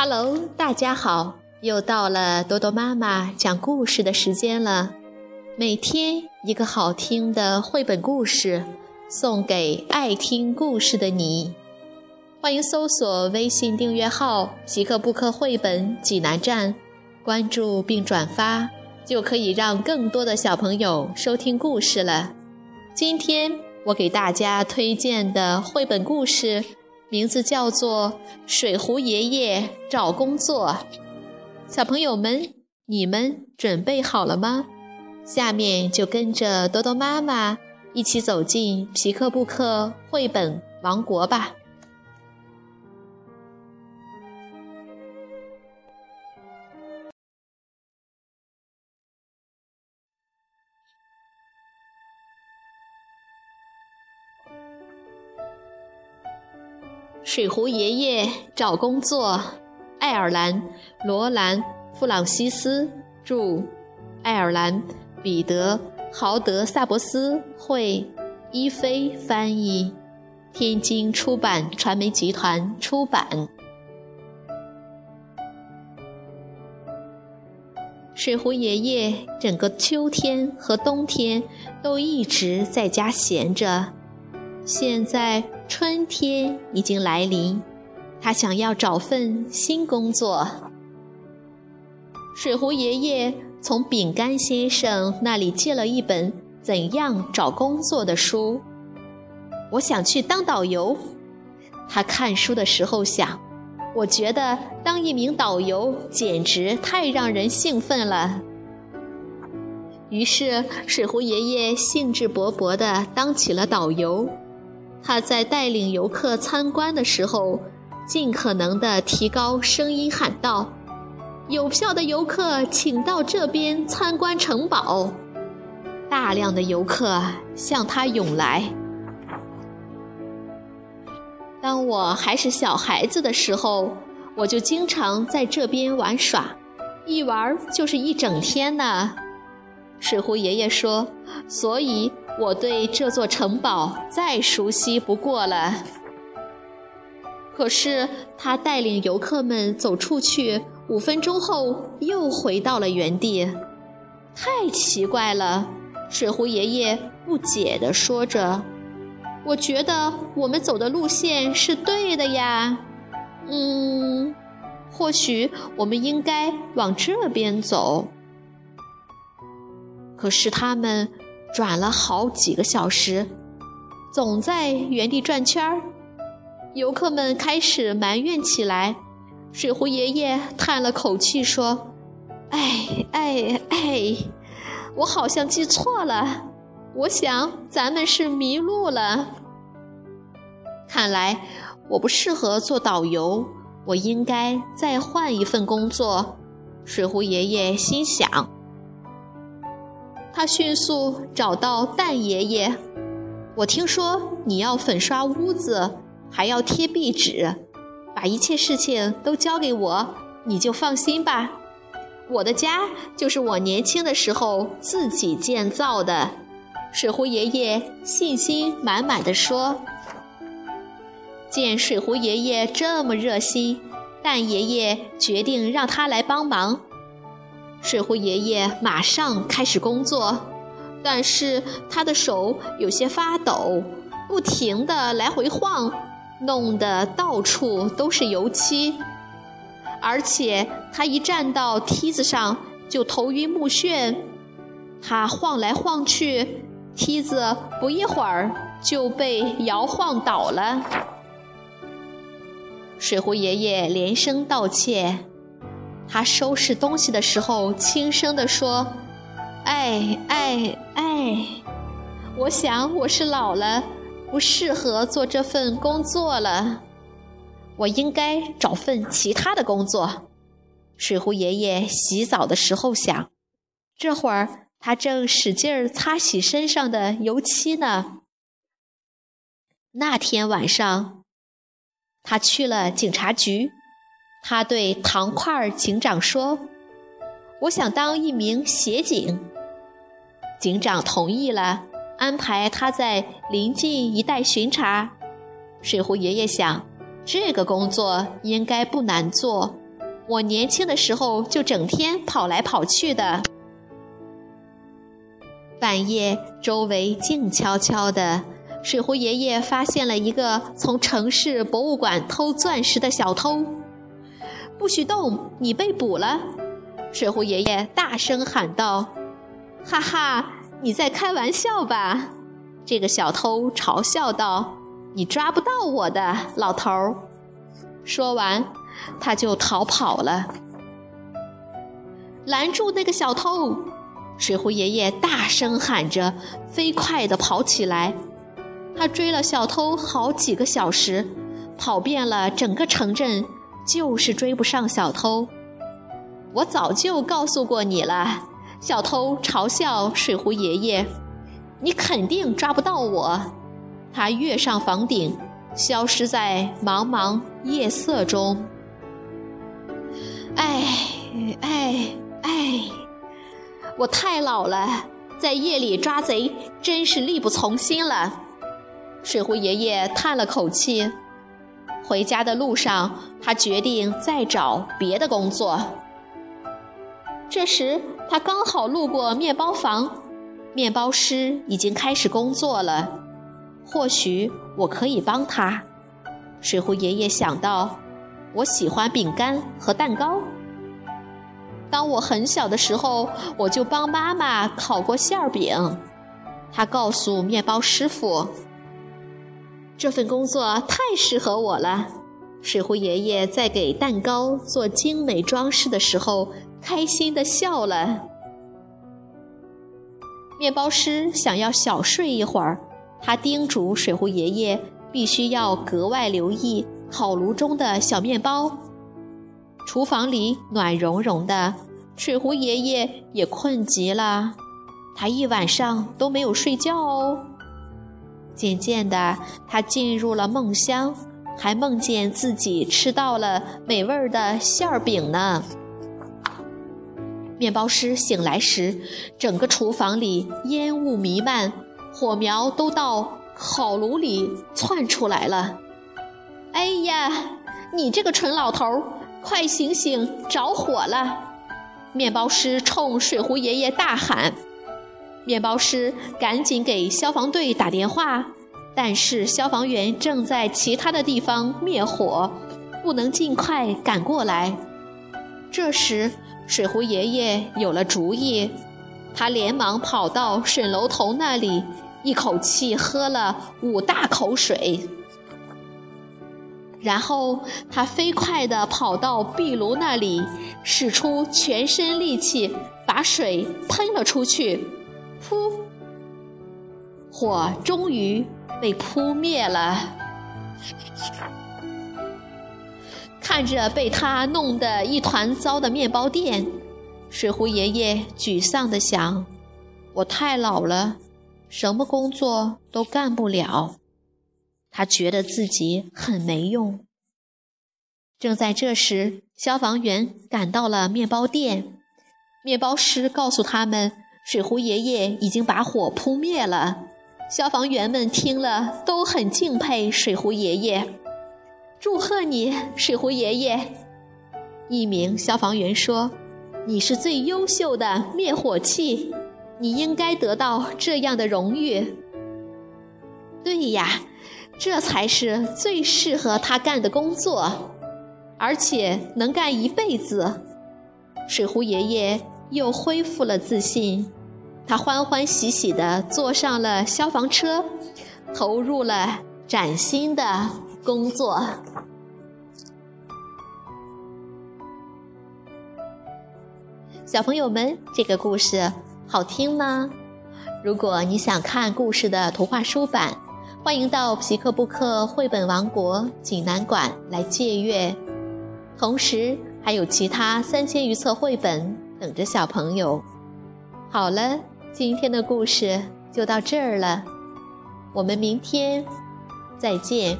Hello，大家好，又到了多多妈妈讲故事的时间了。每天一个好听的绘本故事，送给爱听故事的你。欢迎搜索微信订阅号“极客布克绘本济南站”，关注并转发，就可以让更多的小朋友收听故事了。今天我给大家推荐的绘本故事。名字叫做《水壶爷爷找工作》，小朋友们，你们准备好了吗？下面就跟着多多妈妈一起走进皮克布克绘本王国吧。水壶爷爷找工作，爱尔兰罗兰·弗朗西斯著，爱尔兰彼得·豪德萨伯斯绘，伊菲翻译，天津出版传媒集团出版。水壶爷爷整个秋天和冬天都一直在家闲着，现在。春天已经来临，他想要找份新工作。水壶爷爷从饼干先生那里借了一本怎样找工作的书。我想去当导游。他看书的时候想，我觉得当一名导游简直太让人兴奋了。于是，水壶爷爷兴致勃勃地当起了导游。他在带领游客参观的时候，尽可能地提高声音喊道：“有票的游客请到这边参观城堡。”大量的游客向他涌来。当我还是小孩子的时候，我就经常在这边玩耍，一玩就是一整天呢。水壶爷爷说：“所以。”我对这座城堡再熟悉不过了。可是他带领游客们走出去，五分钟后又回到了原地，太奇怪了！水壶爷爷不解地说着：“我觉得我们走的路线是对的呀，嗯，或许我们应该往这边走。”可是他们。转了好几个小时，总在原地转圈儿，游客们开始埋怨起来。水壶爷爷叹了口气说：“哎哎哎，我好像记错了，我想咱们是迷路了。看来我不适合做导游，我应该再换一份工作。”水壶爷爷心想。他迅速找到蛋爷爷。我听说你要粉刷屋子，还要贴壁纸，把一切事情都交给我，你就放心吧。我的家就是我年轻的时候自己建造的。水壶爷爷信心满满的说。见水壶爷爷这么热心，蛋爷爷决定让他来帮忙。水壶爷爷马上开始工作，但是他的手有些发抖，不停地来回晃，弄得到处都是油漆。而且他一站到梯子上就头晕目眩，他晃来晃去，梯子不一会儿就被摇晃倒了。水壶爷爷连声道歉。他收拾东西的时候，轻声地说：“哎哎哎，我想我是老了，不适合做这份工作了。我应该找份其他的工作。”水壶爷爷洗澡的时候想，这会儿他正使劲儿擦洗身上的油漆呢。那天晚上，他去了警察局。他对糖块警长说：“我想当一名协警。”警长同意了，安排他在临近一带巡查。水壶爷爷想，这个工作应该不难做，我年轻的时候就整天跑来跑去的。半夜，周围静悄悄的。水壶爷爷发现了一个从城市博物馆偷钻石的小偷，不许动！你被捕了！水壶爷爷大声喊道：“哈哈，你在开玩笑吧？”这个小偷嘲笑道：“你抓不到我的，老头儿。”说完，他就逃跑了。拦住那个小偷！水壶爷爷大声喊着，飞快地跑起来。他追了小偷好几个小时，跑遍了整个城镇，就是追不上小偷。我早就告诉过你了，小偷嘲笑水壶爷爷：“你肯定抓不到我。”他跃上房顶，消失在茫茫夜色中。哎哎哎！我太老了，在夜里抓贼真是力不从心了。水壶爷爷叹了口气，回家的路上，他决定再找别的工作。这时，他刚好路过面包房，面包师已经开始工作了。或许我可以帮他。水壶爷爷想到，我喜欢饼干和蛋糕。当我很小的时候，我就帮妈妈烤过馅儿饼。他告诉面包师傅。这份工作太适合我了。水壶爷爷在给蛋糕做精美装饰的时候，开心地笑了。面包师想要小睡一会儿，他叮嘱水壶爷爷必须要格外留意烤炉中的小面包。厨房里暖融融的，水壶爷爷也困极了，他一晚上都没有睡觉哦。渐渐的，他进入了梦乡，还梦见自己吃到了美味的馅儿饼呢。面包师醒来时，整个厨房里烟雾弥漫，火苗都到烤炉里窜出来了。哎呀，你这个蠢老头，快醒醒，着火了！面包师冲水壶爷爷大喊。面包师赶紧给消防队打电话，但是消防员正在其他的地方灭火，不能尽快赶过来。这时，水壶爷爷有了主意，他连忙跑到水龙头那里，一口气喝了五大口水，然后他飞快地跑到壁炉那里，使出全身力气把水喷了出去。扑！火终于被扑灭了。看着被他弄得一团糟的面包店，水壶爷爷沮丧地想：“我太老了，什么工作都干不了。”他觉得自己很没用。正在这时，消防员赶到了面包店，面包师告诉他们。水壶爷爷已经把火扑灭了，消防员们听了都很敬佩水壶爷爷。祝贺你，水壶爷爷！一名消防员说：“你是最优秀的灭火器，你应该得到这样的荣誉。”对呀，这才是最适合他干的工作，而且能干一辈子。水壶爷爷又恢复了自信。他欢欢喜喜地坐上了消防车，投入了崭新的工作。小朋友们，这个故事好听吗？如果你想看故事的图画书版，欢迎到皮克布克绘本王国济南馆来借阅。同时，还有其他三千余册绘本等着小朋友。好了。今天的故事就到这儿了，我们明天再见。